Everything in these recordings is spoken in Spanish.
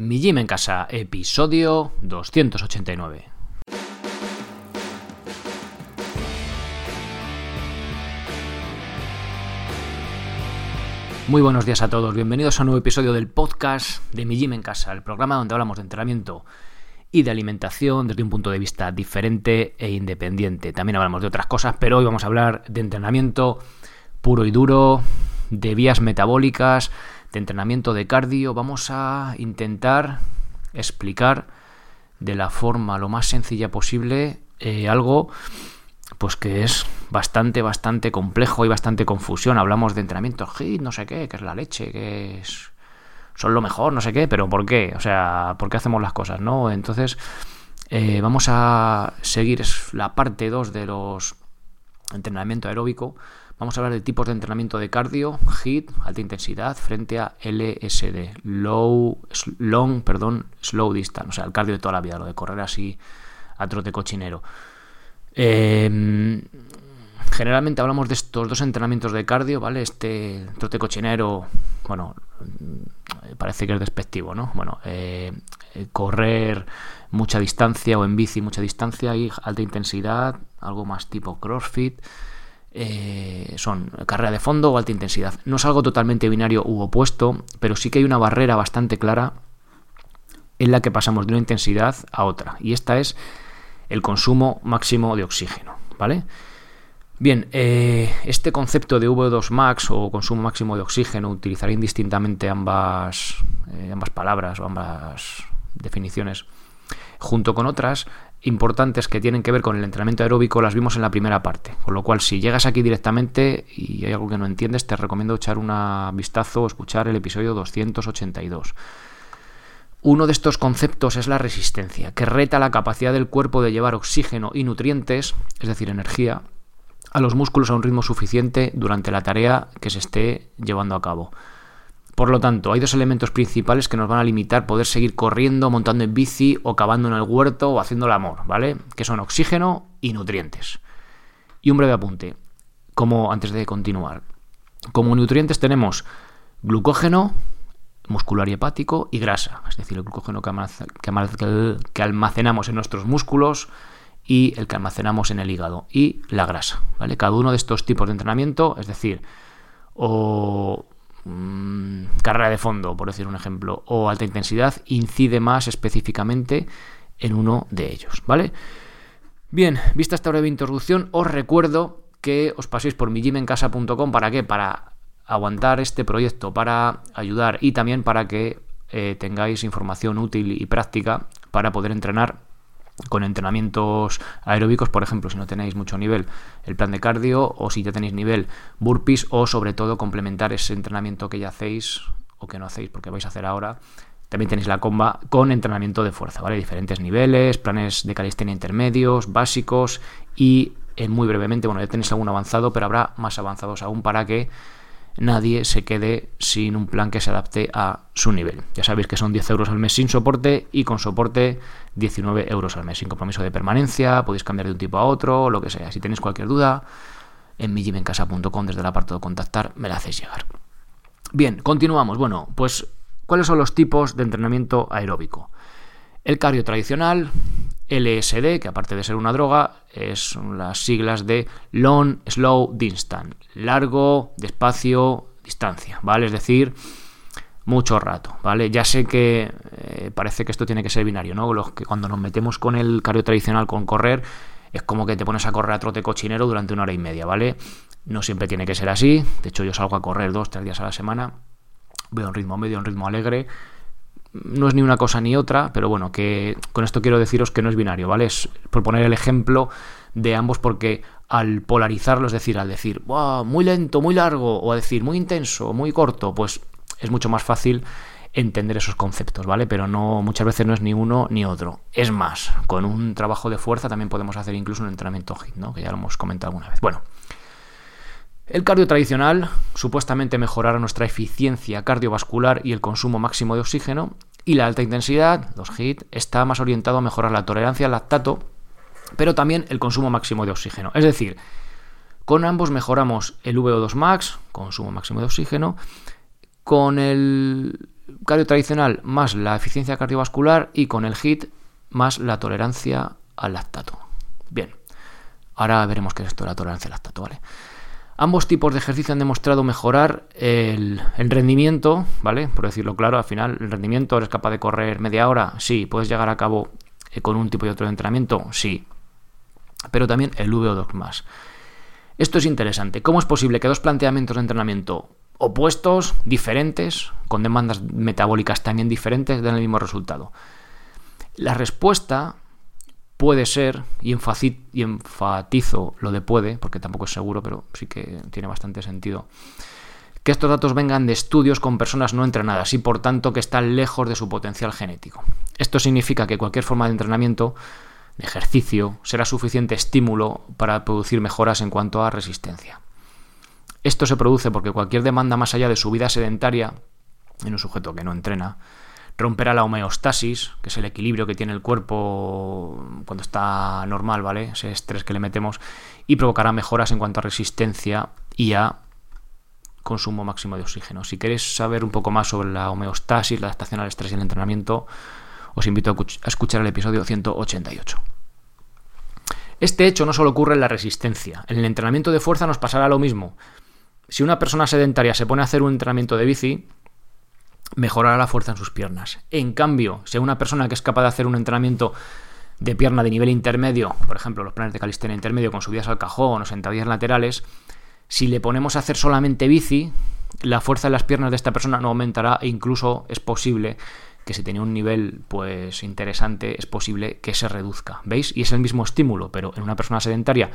Mi Gym en Casa, episodio 289. Muy buenos días a todos, bienvenidos a un nuevo episodio del podcast de Mi Gym en Casa, el programa donde hablamos de entrenamiento y de alimentación desde un punto de vista diferente e independiente. También hablamos de otras cosas, pero hoy vamos a hablar de entrenamiento puro y duro, de vías metabólicas, de entrenamiento de cardio. Vamos a intentar explicar de la forma lo más sencilla posible eh, algo pues que es bastante, bastante complejo y bastante confusión. Hablamos de entrenamiento HIT, no sé qué, que es la leche, que es son lo mejor, no sé qué, pero ¿por qué? O sea, ¿por qué hacemos las cosas? ¿No? Entonces, eh, vamos a seguir la parte 2 de los entrenamiento aeróbico. Vamos a hablar de tipos de entrenamiento de cardio, HIT, alta intensidad, frente a LSD, low, long, perdón, slow distance, o sea, el cardio de toda la vida, lo de correr así a trote cochinero. Em, generalmente hablamos de estos dos entrenamientos de cardio, ¿vale? Este trote cochinero, bueno, parece que es despectivo, ¿no? Bueno, eh, correr mucha distancia o en bici mucha distancia y alta intensidad, algo más tipo CrossFit eh, son carrera de fondo o alta intensidad. No es algo totalmente binario u opuesto, pero sí que hay una barrera bastante clara en la que pasamos de una intensidad a otra. Y esta es el consumo máximo de oxígeno. ¿Vale? Bien, eh, este concepto de VO2 max o consumo máximo de oxígeno, utilizaré indistintamente ambas, eh, ambas palabras o ambas definiciones, junto con otras, importantes que tienen que ver con el entrenamiento aeróbico las vimos en la primera parte. Con lo cual, si llegas aquí directamente y hay algo que no entiendes, te recomiendo echar un vistazo o escuchar el episodio 282. Uno de estos conceptos es la resistencia, que reta la capacidad del cuerpo de llevar oxígeno y nutrientes, es decir, energía, a los músculos a un ritmo suficiente durante la tarea que se esté llevando a cabo. Por lo tanto, hay dos elementos principales que nos van a limitar poder seguir corriendo, montando en bici o cavando en el huerto o haciendo el amor, ¿vale? Que son oxígeno y nutrientes. Y un breve apunte, como antes de continuar. Como nutrientes tenemos glucógeno, muscular y hepático, y grasa, es decir, el glucógeno que almacenamos en nuestros músculos y el que almacenamos en el hígado, y la grasa, ¿vale? Cada uno de estos tipos de entrenamiento, es decir, o Mm, carrera de fondo, por decir un ejemplo, o alta intensidad, incide más específicamente en uno de ellos, ¿vale? Bien, vista esta breve introducción, os recuerdo que os paséis por mijimencasa.com para qué? Para aguantar este proyecto, para ayudar y también para que eh, tengáis información útil y práctica para poder entrenar con entrenamientos aeróbicos, por ejemplo, si no tenéis mucho nivel, el plan de cardio, o si ya tenéis nivel burpees, o sobre todo complementar ese entrenamiento que ya hacéis o que no hacéis porque vais a hacer ahora. También tenéis la comba con entrenamiento de fuerza, ¿vale? Diferentes niveles, planes de calistenia intermedios, básicos y en muy brevemente, bueno, ya tenéis algún avanzado, pero habrá más avanzados aún para que nadie se quede sin un plan que se adapte a su nivel. Ya sabéis que son 10 euros al mes sin soporte y con soporte 19 euros al mes, sin compromiso de permanencia, podéis cambiar de un tipo a otro, lo que sea. Si tenéis cualquier duda, en mijimencasa.com desde el de contactar me la hacéis llegar. Bien, continuamos. Bueno, pues, ¿cuáles son los tipos de entrenamiento aeróbico? El cardio tradicional, LSD, que aparte de ser una droga, es las siglas de Long, Slow, Distance. Largo, despacio, distancia, ¿vale? Es decir, mucho rato, ¿vale? Ya sé que eh, parece que esto tiene que ser binario, ¿no? Cuando nos metemos con el cardio tradicional con correr, es como que te pones a correr a trote cochinero durante una hora y media, ¿vale? No siempre tiene que ser así. De hecho, yo salgo a correr dos, tres días a la semana. Veo un ritmo medio, un ritmo alegre no es ni una cosa ni otra, pero bueno, que con esto quiero deciros que no es binario, ¿vale? Es por poner el ejemplo de ambos porque al polarizarlo, es decir, al decir, muy lento, muy largo, o a decir muy intenso, muy corto, pues es mucho más fácil entender esos conceptos, ¿vale? Pero no, muchas veces no es ni uno ni otro. Es más, con un trabajo de fuerza también podemos hacer incluso un entrenamiento HIT, ¿no? Que ya lo hemos comentado alguna vez. Bueno, el cardio tradicional supuestamente mejorará nuestra eficiencia cardiovascular y el consumo máximo de oxígeno, y la alta intensidad, los HIT, está más orientado a mejorar la tolerancia al lactato, pero también el consumo máximo de oxígeno. Es decir, con ambos mejoramos el VO2 max, consumo máximo de oxígeno, con el cardio tradicional más la eficiencia cardiovascular y con el HIT más la tolerancia al lactato. Bien, ahora veremos qué es esto de la tolerancia al lactato, ¿vale? Ambos tipos de ejercicio han demostrado mejorar el, rendimiento, ¿vale? Por decirlo claro, al final el rendimiento, ¿eres capaz de correr media hora? Sí. ¿Puedes llegar a cabo eh, con un tipo y otro de entrenamiento? Sí. Pero también el VO2 más. Esto es interesante. ¿Cómo es posible que dos planteamientos de entrenamiento opuestos, diferentes, con demandas metabólicas también diferentes, den el mismo resultado? La respuesta puede ser, y, enfatizo lo de puede, porque tampoco es seguro, pero sí que tiene bastante sentido, que estos datos vengan de estudios con personas no entrenadas y por tanto que están lejos de su potencial genético. Esto significa que cualquier forma de entrenamiento, de ejercicio, será suficiente estímulo para producir mejoras en cuanto a resistencia. Esto se produce porque cualquier demanda más allá de su vida sedentaria en un sujeto que no entrena romperá la homeostasis, que es el equilibrio que tiene el cuerpo cuando está normal, ¿vale? Ese estrés que le metemos, y provocará mejoras en cuanto a resistencia y a consumo máximo de oxígeno. Si queréis saber un poco más sobre la homeostasis, la adaptación al estrés y el entrenamiento, os invito a escuchar el episodio 188. Este hecho no solo ocurre en la resistencia. En el entrenamiento de fuerza nos pasará lo mismo. Si una persona sedentaria se pone a hacer un entrenamiento de bici, mejorará la fuerza en sus piernas. En cambio, si una persona que es capaz de hacer un entrenamiento de pierna de nivel intermedio, por ejemplo, los planes de calistenia intermedio con subidas al cajón o sentadillas laterales, si le ponemos a hacer solamente bici, la fuerza en las piernas de esta persona no aumentará e incluso es posible que si tenía un nivel pues interesante es posible que se reduzca, ¿veis? Y es el mismo estímulo, pero en una persona sedentaria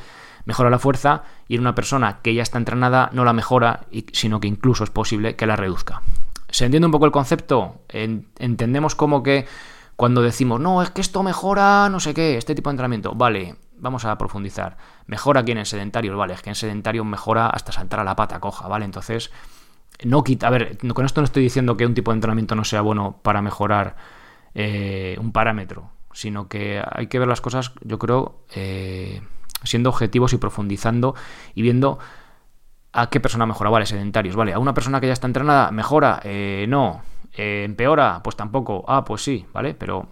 mejora la fuerza y en una persona que ya está entrenada no la mejora, sino que incluso es posible que la reduzca. ¿Se entiende un poco el concepto? entendemos como que cuando decimos, no, es que esto mejora, no sé qué, este tipo de entrenamiento, vale, vamos a profundizar. Mejora aquí en sedentarios, vale, es que en sedentarios mejora hasta saltar a la pata coja, ¿vale? Entonces, no quita, a ver, con esto no estoy diciendo que un tipo de entrenamiento no sea bueno para mejorar eh, un parámetro, sino que hay que ver las cosas, yo creo, eh, siendo objetivos y profundizando y viendo ¿A qué persona mejora? Vale, sedentarios. Vale, ¿a una persona que ya está entrenada mejora? Eh, no. Eh, ¿Empeora? Pues tampoco. Ah, pues sí, ¿vale? Pero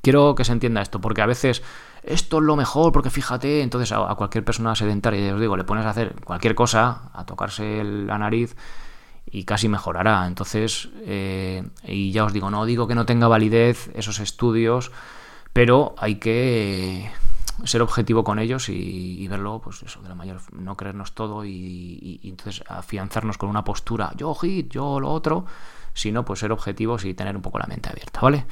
quiero que se entienda esto, porque a veces esto es lo mejor, porque fíjate, entonces a, cualquier persona sedentaria, ya os digo, le pones a hacer cualquier cosa, a tocarse la nariz y casi mejorará. Entonces, eh, y ya os digo, no digo que no tenga validez esos estudios, pero hay que ser objetivo con ellos y, verlo, pues eso, de la mayor, no creernos todo y, entonces afianzarnos con una postura, yo hit, yo lo otro, sino pues ser objetivos y tener un poco la mente abierta, ¿vale?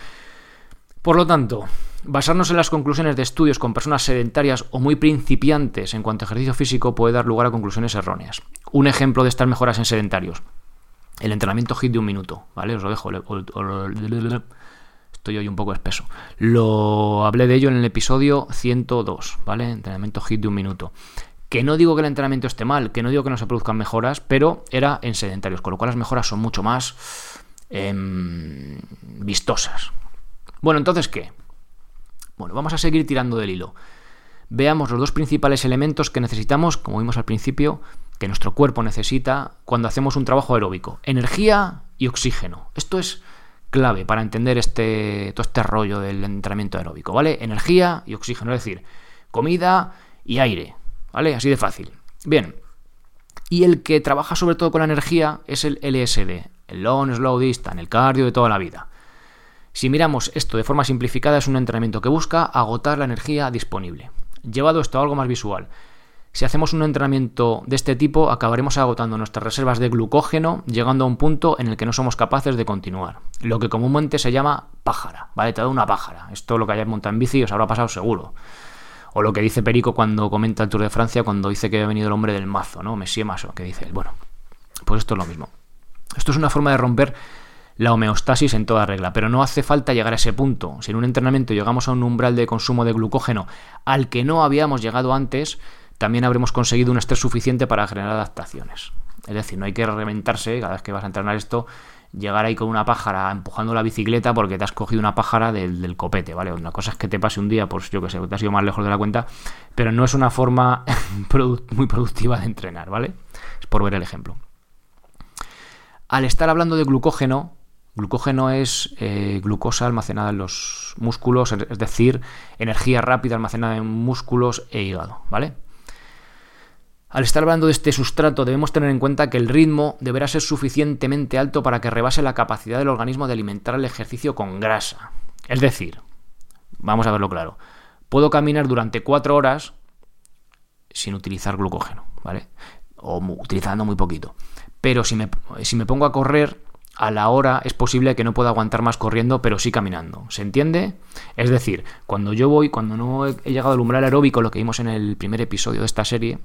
Por lo tanto, basarnos en las conclusiones de estudios con personas sedentarias o muy principiantes en cuanto a ejercicio físico puede dar lugar a conclusiones erróneas. Un ejemplo de estas mejoras en sedentarios. El entrenamiento HIT de un minuto, ¿vale? Os lo dejo estoy hoy un poco espeso. Lo hablé de ello en el episodio 102, ¿vale? Entrenamiento HIT de un minuto. Que no digo que el entrenamiento esté mal, que no digo que no se produzcan mejoras, pero era en sedentarios, con lo cual las mejoras son mucho más em, vistosas. Bueno, entonces, ¿qué? Bueno, vamos a seguir tirando del hilo. Veamos los dos principales elementos que necesitamos, como vimos al principio, que nuestro cuerpo necesita cuando hacemos un trabajo aeróbico. Energía y oxígeno. Esto es clave para entender este, todo este rollo del entrenamiento aeróbico, ¿vale? Energía y oxígeno, es decir, comida y aire, ¿vale? Así de fácil. Bien. Y el que trabaja sobre todo con la energía es el LSD, el Long Slow Distance, el cardio de toda la vida. Si miramos esto de forma simplificada, es un entrenamiento que busca agotar la energía disponible. Llevado esto a algo más visual, si hacemos un entrenamiento de este tipo, acabaremos agotando nuestras reservas de glucógeno, llegando a un punto en el que no somos capaces de continuar. Lo que comúnmente se llama pájara, ¿vale? Te da una pájara. Esto lo que hayáis montado en bici os habrá pasado seguro. O lo que dice Perico cuando comenta el Tour de Francia, cuando dice que ha venido el hombre del mazo, ¿no? Messi Maso, que dice, bueno, pues esto es lo mismo. Esto es una forma de romper la homeostasis en toda regla, pero no hace falta llegar a ese punto. Si en un entrenamiento llegamos a un umbral de consumo de glucógeno al que no habíamos llegado antes, también habremos conseguido un estrés suficiente para generar adaptaciones. Es decir, no hay que reventarse cada vez que vas a entrenar esto, llegar ahí con una pájara empujando la bicicleta porque te has cogido una pájara del, copete, ¿vale? Una cosa es que te pase un día, pues yo que sé, te has ido más lejos de la cuenta, pero no es una forma muy productiva de entrenar, ¿vale? Es por ver el ejemplo. Al estar hablando de glucógeno, Glucógeno es eh, glucosa almacenada en los músculos, es decir, energía rápida almacenada en músculos e hígado, ¿vale? Al estar hablando de este sustrato debemos tener en cuenta que el ritmo deberá ser suficientemente alto para que rebase la capacidad del organismo de alimentar el ejercicio con grasa. Es decir, vamos a verlo claro, puedo caminar durante cuatro horas sin utilizar glucógeno, ¿vale? O utilizando muy poquito. Pero si me, si me pongo a correr, a la hora es posible que no pueda aguantar más corriendo, pero sí caminando. ¿Se entiende? Es decir, cuando yo voy, cuando no he llegado al umbral aeróbico, lo que vimos en el primer episodio de esta serie,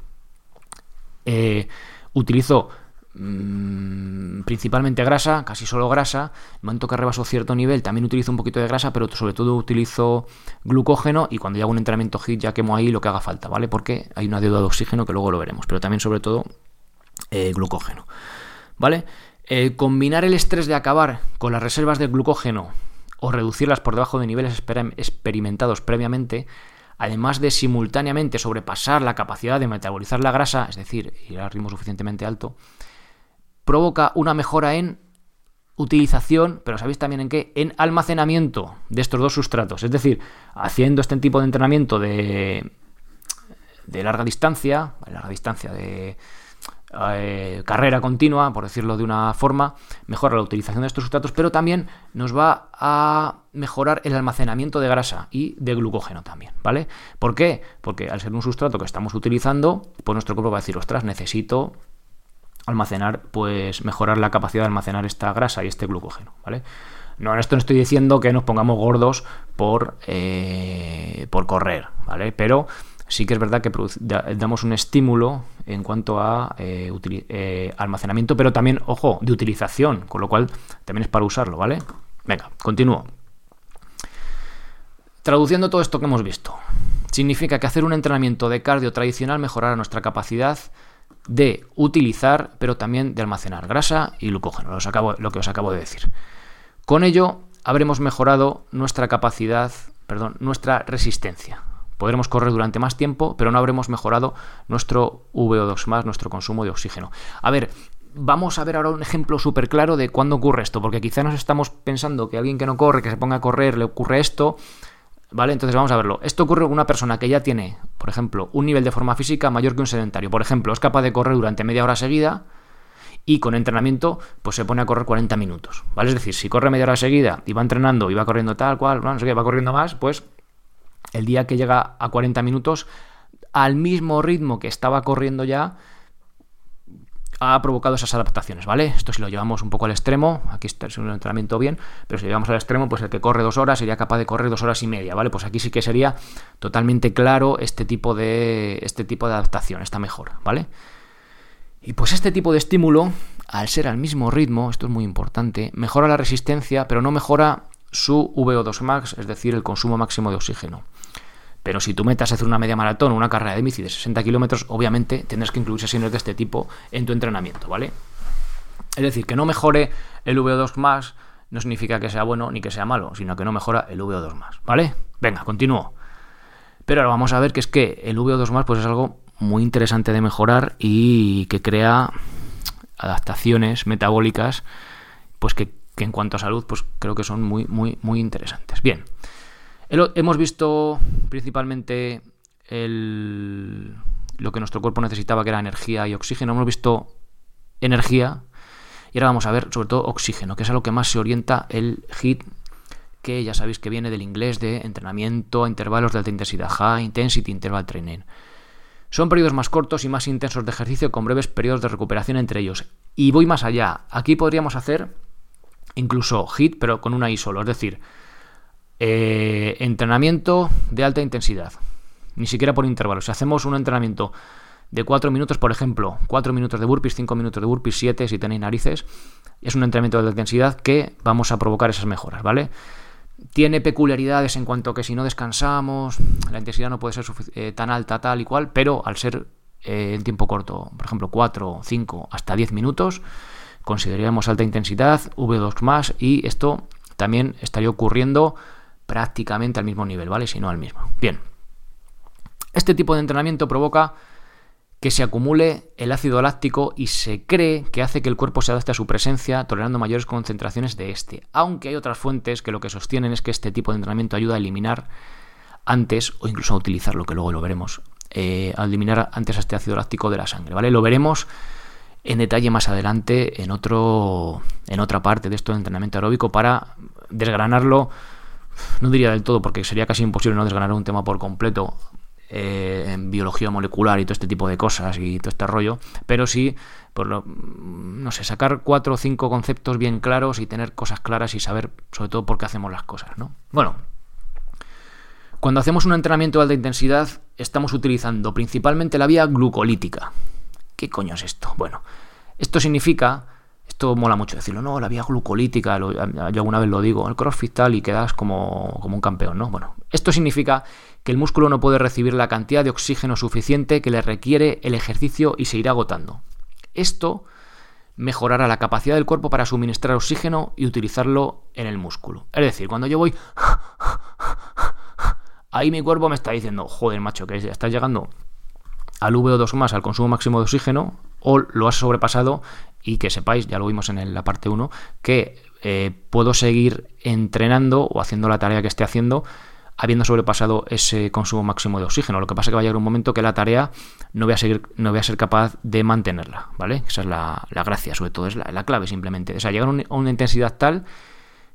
eh, utilizo mm, principalmente grasa, casi solo grasa. El momento que rebaso cierto nivel también utilizo un poquito de grasa, pero sobre todo utilizo glucógeno y cuando hago un entrenamiento HIT ya quemo ahí lo que haga falta, ¿vale? Porque hay una deuda de oxígeno que luego lo veremos, pero también sobre todo eh, glucógeno, ¿vale? Eh, combinar el estrés de acabar con las reservas de glucógeno o reducirlas por debajo de niveles experimentados previamente además de simultáneamente sobrepasar la capacidad de metabolizar la grasa, es decir, ir a ritmo suficientemente alto, provoca una mejora en utilización, pero ¿sabéis también en qué? En almacenamiento de estos dos sustratos. Es decir, haciendo este tipo de entrenamiento de, de larga distancia, larga distancia de eh, carrera continua, por decirlo de una forma, mejora la utilización de estos sustratos, pero también nos va a mejorar el almacenamiento de grasa y de glucógeno también, ¿vale? ¿Por qué? Porque al ser un sustrato que estamos utilizando, pues nuestro cuerpo va a decir, ostras, necesito almacenar, pues mejorar la capacidad de almacenar esta grasa y este glucógeno, ¿vale? No, en esto no estoy diciendo que nos pongamos gordos por, eh, por correr, ¿vale? Pero sí que es verdad que damos un estímulo en cuanto a eh, eh, almacenamiento, pero también, ojo, de utilización, con lo cual también es para usarlo, ¿vale? Venga, continúo. Traduciendo todo esto que hemos visto, significa que hacer un entrenamiento de cardio tradicional mejorará nuestra capacidad de utilizar, pero también de almacenar grasa y glucógeno, lo que os acabo de decir. Con ello, habremos mejorado nuestra capacidad, perdón, nuestra resistencia, Podremos correr durante más tiempo, pero no habremos mejorado nuestro VO2 más, nuestro consumo de oxígeno. A ver, vamos a ver ahora un ejemplo súper claro de cuándo ocurre esto, porque quizá nos estamos pensando que alguien que no corre, que se ponga a correr, le ocurre esto. ¿Vale? Entonces vamos a verlo. Esto ocurre con una persona que ya tiene, por ejemplo, un nivel de forma física mayor que un sedentario. Por ejemplo, es capaz de correr durante media hora seguida y con entrenamiento pues se pone a correr 40 minutos. ¿Vale? Es decir, si corre media hora seguida y va entrenando y va corriendo tal cual, no sé qué, va corriendo más, pues el día que llega a 40 minutos, al mismo ritmo que estaba corriendo ya, ha provocado esas adaptaciones, ¿vale? Esto si lo llevamos un poco al extremo, aquí está un entrenamiento bien, pero si lo llevamos al extremo, pues el que corre dos horas sería capaz de correr dos horas y media, ¿vale? Pues aquí sí que sería totalmente claro este tipo de, este tipo de adaptación, esta mejora, ¿vale? Y pues este tipo de estímulo, al ser al mismo ritmo, esto es muy importante, mejora la resistencia, pero no mejora su VO2 max, es decir, el consumo máximo de oxígeno. Pero si tú metas a hacer una media maratón o una carrera de bici de 60 kilómetros, obviamente tendrás que incluir sesiones de este tipo en tu entrenamiento, ¿vale? Es decir, que no mejore el VO2 más no significa que sea bueno ni que sea malo, sino que no mejora el VO2 más, ¿vale? Venga, continúo. Pero ahora vamos a ver que es que el VO2 más pues es algo muy interesante de mejorar y que crea adaptaciones metabólicas pues que, que en cuanto a salud pues creo que son muy muy muy interesantes. Bien. Hemos visto principalmente lo que nuestro cuerpo necesitaba, que era energía y oxígeno. Hemos visto energía y ahora vamos a ver sobre todo oxígeno, que es a lo que más se orienta el HIT, que ya sabéis que viene del inglés de entrenamiento a intervalos de alta intensidad, High Intensity Interval Training. Son periodos más cortos y más intensos de ejercicio con breves periodos de recuperación entre ellos. Y voy más allá. Aquí podríamos hacer incluso HIT, pero con una I solo, es decir, eh, entrenamiento de alta intensidad. Ni siquiera por intervalos. Si hacemos un entrenamiento de 4 minutos, por ejemplo, 4 minutos de burpees, 5 minutos de burpees, 7 si tenéis narices, es un entrenamiento de alta intensidad que vamos a provocar esas mejoras, ¿vale? Tiene peculiaridades en cuanto a que si no descansamos, la intensidad no puede ser eh, tan alta, tal y cual, pero al ser eh, en tiempo corto, por ejemplo, 4, 5, hasta 10 minutos, consideraríamos alta intensidad, V2 más, y esto también estaría ocurriendo prácticamente al mismo nivel, ¿vale? Si no al mismo. Bien. Este tipo de entrenamiento provoca que se acumule el ácido láctico y se cree que hace que el cuerpo se adapte a su presencia, tolerando mayores concentraciones de este. Aunque hay otras fuentes que lo que sostienen es que este tipo de entrenamiento ayuda a eliminar antes, o incluso a utilizarlo, que luego lo veremos, eh, a eliminar antes este ácido láctico de la sangre. ¿vale? Lo veremos en detalle más adelante en, otro, en otra parte de esto de entrenamiento aeróbico para desgranarlo, no diría del todo, porque sería casi imposible no desgranar un tema por completo eh, en biología molecular y todo este tipo de cosas y todo este rollo, pero sí, por lo, no sé, sacar cuatro o cinco conceptos bien claros y tener cosas claras y saber sobre todo por qué hacemos las cosas, ¿no? Bueno, cuando hacemos un entrenamiento de alta intensidad, estamos utilizando principalmente la vía glucolítica. ¿Qué coño es esto? Bueno, esto significa esto mola mucho decirlo, no, la vía glucolítica, yo alguna vez lo digo, el crossfit tal y quedas como, como un campeón, ¿no? Bueno, esto significa que el músculo no puede recibir la cantidad de oxígeno suficiente que le requiere el ejercicio y se irá agotando. Esto mejorará la capacidad del cuerpo para suministrar oxígeno y utilizarlo en el músculo. Es decir, cuando yo voy... Ahí mi cuerpo me está diciendo, joder, macho, que estás llegando al VO2 más, al consumo máximo de oxígeno, o lo has sobrepasado y que sepáis, ya lo vimos en la parte 1, que eh, puedo seguir entrenando o haciendo la tarea que esté haciendo habiendo sobrepasado ese consumo máximo de oxígeno. Lo que pasa es que va a llegar un momento que la tarea no voy a, seguir, no voy a ser capaz de mantenerla, ¿vale? Esa es la, gracia, sobre todo, es la, clave simplemente. O sea, llegar a una intensidad tal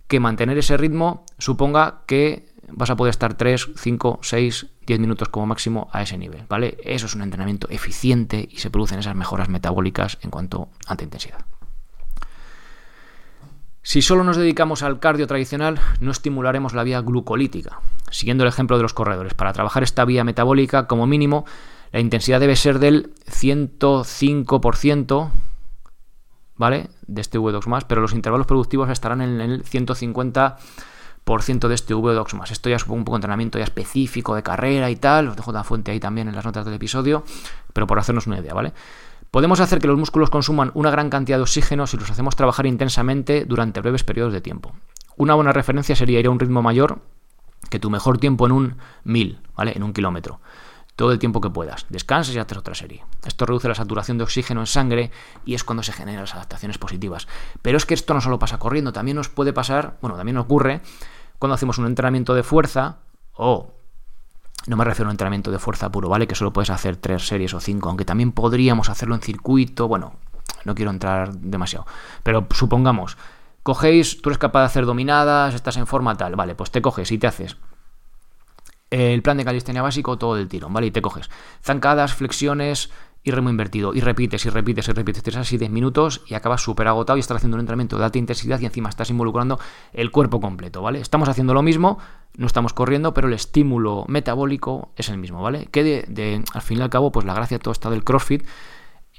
que mantener ese ritmo suponga que vas a poder estar 3, 5, 6, 10 minutos como máximo a ese nivel, ¿vale? Eso es un entrenamiento eficiente y se producen esas mejoras metabólicas en cuanto a intensidad. Si solo nos dedicamos al cardio tradicional, no estimularemos la vía glucolítica. Siguiendo el ejemplo de los corredores, para trabajar esta vía metabólica, como mínimo, la intensidad debe ser del 105%, ¿vale? De este V2 más, pero los intervalos productivos estarán en el 150% de este V2 más. Esto ya es un poco de entrenamiento ya específico de carrera y tal. Os dejo la fuente ahí también en las notas del episodio, pero por hacernos una idea, ¿vale? Podemos hacer que los músculos consuman una gran cantidad de oxígeno si los hacemos trabajar intensamente durante breves periodos de tiempo. Una buena referencia sería ir a un ritmo mayor que tu mejor tiempo en un mil, ¿vale? En un kilómetro. Todo el tiempo que puedas. Descansas y haces otra serie. Esto reduce la saturación de oxígeno en sangre y es cuando se generan las adaptaciones positivas. Pero es que esto no solo pasa corriendo, también nos puede pasar, bueno, también ocurre cuando hacemos un entrenamiento de fuerza o no me refiero a un entrenamiento de fuerza puro, ¿vale? Que solo puedes hacer tres series o cinco, aunque también podríamos hacerlo en circuito. Bueno, no quiero entrar demasiado. Pero supongamos, cogéis, tú eres capaz de hacer dominadas, estás en forma tal, vale, pues te coges y te haces el plan de calistenia básico todo del tirón, ¿vale? Y te coges zancadas, flexiones, y remo invertido. Y repites y repites y repites. Tienes así 10 minutos y acabas súper agotado y estás haciendo un entrenamiento de alta intensidad y encima estás involucrando el cuerpo completo, ¿vale? Estamos haciendo lo mismo, no estamos corriendo, pero el estímulo metabólico es el mismo, ¿vale? Que de, al fin y al cabo, pues la gracia todo está del CrossFit.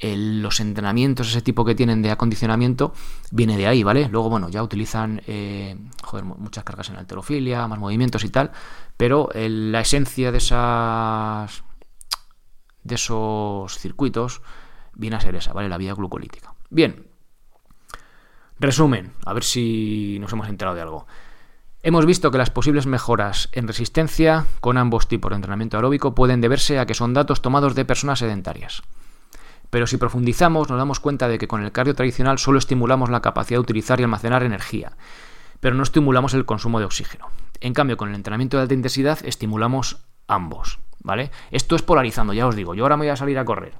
los entrenamientos, ese tipo que tienen de acondicionamiento, viene de ahí, ¿vale? Luego, bueno, ya utilizan eh, muchas cargas en alterofilia, más movimientos y tal, pero la esencia de esas de esos circuitos viene a ser esa, ¿vale? La vía glucolítica. Bien. Resumen, a ver si nos hemos enterado de algo. Hemos visto que las posibles mejoras en resistencia con ambos tipos de entrenamiento aeróbico pueden deberse a que son datos tomados de personas sedentarias. Pero si profundizamos nos damos cuenta de que con el cardio tradicional solo estimulamos la capacidad de utilizar y almacenar energía, pero no estimulamos el consumo de oxígeno. En cambio, con el entrenamiento de alta intensidad estimulamos ambos. ¿vale? Esto es polarizando, ya os digo. Yo ahora me voy a salir a correr.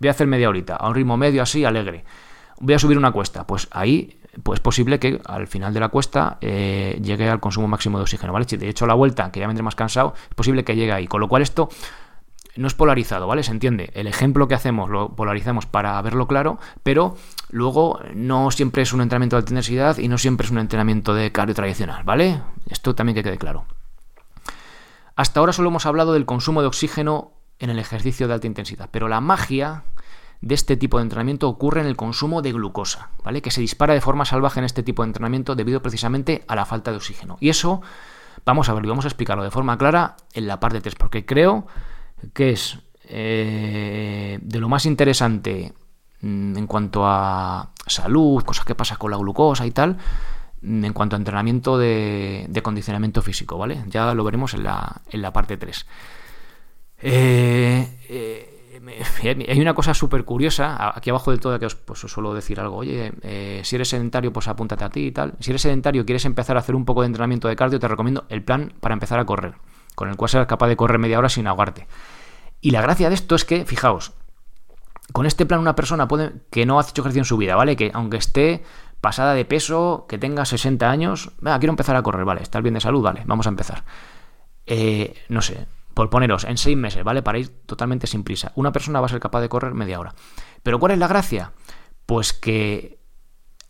Voy a hacer media horita, a un ritmo medio así, alegre. Voy a subir una cuesta. Pues ahí pues es posible que al final de la cuesta eh, llegue al consumo máximo de oxígeno, ¿vale? Si de hecho la vuelta, que ya vendré más cansado, es posible que llegue ahí. Con lo cual esto no es polarizado, ¿vale? Se entiende. El ejemplo que hacemos lo polarizamos para verlo claro, pero luego no siempre es un entrenamiento de intensidad y no siempre es un entrenamiento de cardio tradicional, ¿vale? Esto también que quede claro. Hasta ahora solo hemos hablado del consumo de oxígeno en el ejercicio de alta intensidad, pero la magia de este tipo de entrenamiento ocurre en el consumo de glucosa, ¿vale? Que se dispara de forma salvaje en este tipo de entrenamiento debido precisamente a la falta de oxígeno. Y eso vamos a verlo vamos a explicarlo de forma clara en la parte 3, porque creo que es eh, de lo más interesante mm, en cuanto a salud, cosas que pasa con la glucosa y tal, en cuanto a entrenamiento de, condicionamiento físico, ¿vale? Ya lo veremos en la, en la parte 3. Eh, eh, hay una cosa súper curiosa, aquí abajo del todo que os, pues, suelo decir algo, oye, eh, si eres sedentario, pues apúntate a ti y tal. Si eres sedentario y quieres empezar a hacer un poco de entrenamiento de cardio, te recomiendo el plan para empezar a correr, con el cual serás capaz de correr media hora sin ahogarte. Y la gracia de esto es que, fijaos, con este plan una persona puede que no ha hecho ejercicio en su vida, ¿vale? Que aunque esté pasada de peso, que tenga 60 años, venga, quiero empezar a correr, ¿vale? Estar bien de salud, vale, vamos a empezar. Eh, no sé, por poneros, en seis meses, ¿vale? Para ir totalmente sin prisa. Una persona va a ser capaz de correr media hora. Pero ¿cuál es la gracia? Pues que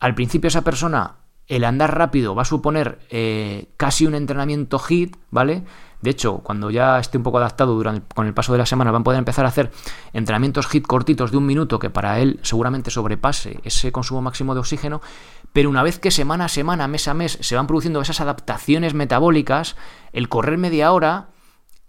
al principio esa persona, el andar rápido va a suponer eh, casi un entrenamiento HIT, ¿vale? De hecho, cuando ya esté un poco adaptado con el paso de la semana, van a poder empezar a hacer entrenamientos HIT cortitos de un minuto que para él seguramente sobrepase ese consumo máximo de oxígeno. Pero una vez que semana a semana, mes a mes, se van produciendo esas adaptaciones metabólicas, el correr media hora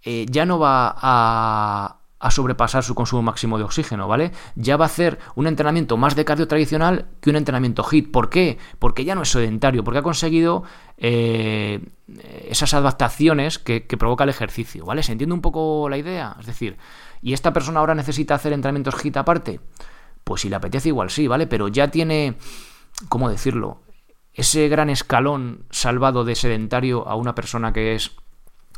eh, ya no va a, sobrepasar su consumo máximo de oxígeno, ¿vale? Ya va a hacer un entrenamiento más de cardio tradicional que un entrenamiento HIT. ¿Por qué? Porque ya no es sedentario, porque ha conseguido eh, esas adaptaciones que, provoca el ejercicio, ¿vale? ¿Se entiende un poco la idea? Es decir, ¿y esta persona ahora necesita hacer entrenamientos HIT aparte? Pues si le apetece igual sí, ¿vale? Pero ya tiene, ¿cómo decirlo? Ese gran escalón salvado de sedentario a una persona que es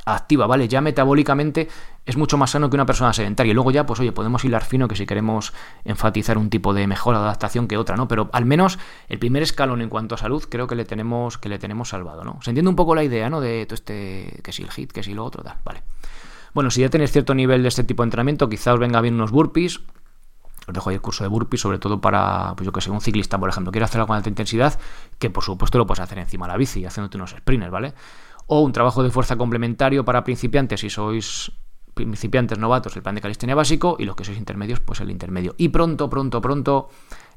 activa, ¿vale? Ya metabólicamente es mucho más sano que una persona sedentaria. Y luego ya, pues oye, podemos hilar fino que si queremos enfatizar un tipo de mejora de adaptación que otra, ¿no? Pero al menos el primer escalón en cuanto a salud creo que le tenemos, que le tenemos salvado, ¿no? Se entiende un poco la idea, ¿no? De todo este, que si el hit, que si lo otro, tal, vale. Bueno, si ya tenéis cierto nivel de este tipo de entrenamiento, quizá os venga bien unos burpees. Os dejo ahí el curso de burpees, sobre todo para, pues yo que sé, un ciclista, por ejemplo, quiere hacer algo con alta intensidad, que por supuesto lo puedes hacer encima de la bici, haciéndote unos sprinters, ¿vale? O un trabajo de fuerza complementario para principiantes si sois principiantes novatos el plan de calistenia básico y los que sois intermedios pues el intermedio. Y pronto, pronto, pronto,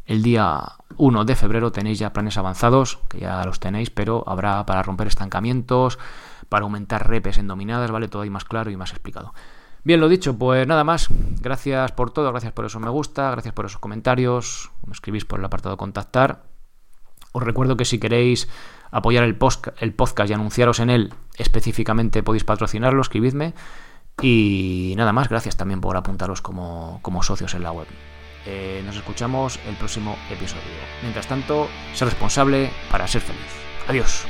el día 1 de febrero tenéis ya planes avanzados, que ya los tenéis, pero habrá para romper estancamientos, para aumentar repes en dominadas, ¿vale? Todo ahí más claro y más explicado. Bien, lo dicho, pues nada más. Gracias por todo, gracias por eso me gusta, gracias por esos comentarios. Me escribís por el apartado contactar. Os recuerdo que si queréis apoyar el, el podcast y anunciaros en él específicamente, podéis patrocinarlo, escribidme. Y nada más, gracias también por apuntaros como, socios en la web. Eh, nos escuchamos el próximo episodio. Mientras tanto, ser responsable para ser feliz. Adiós.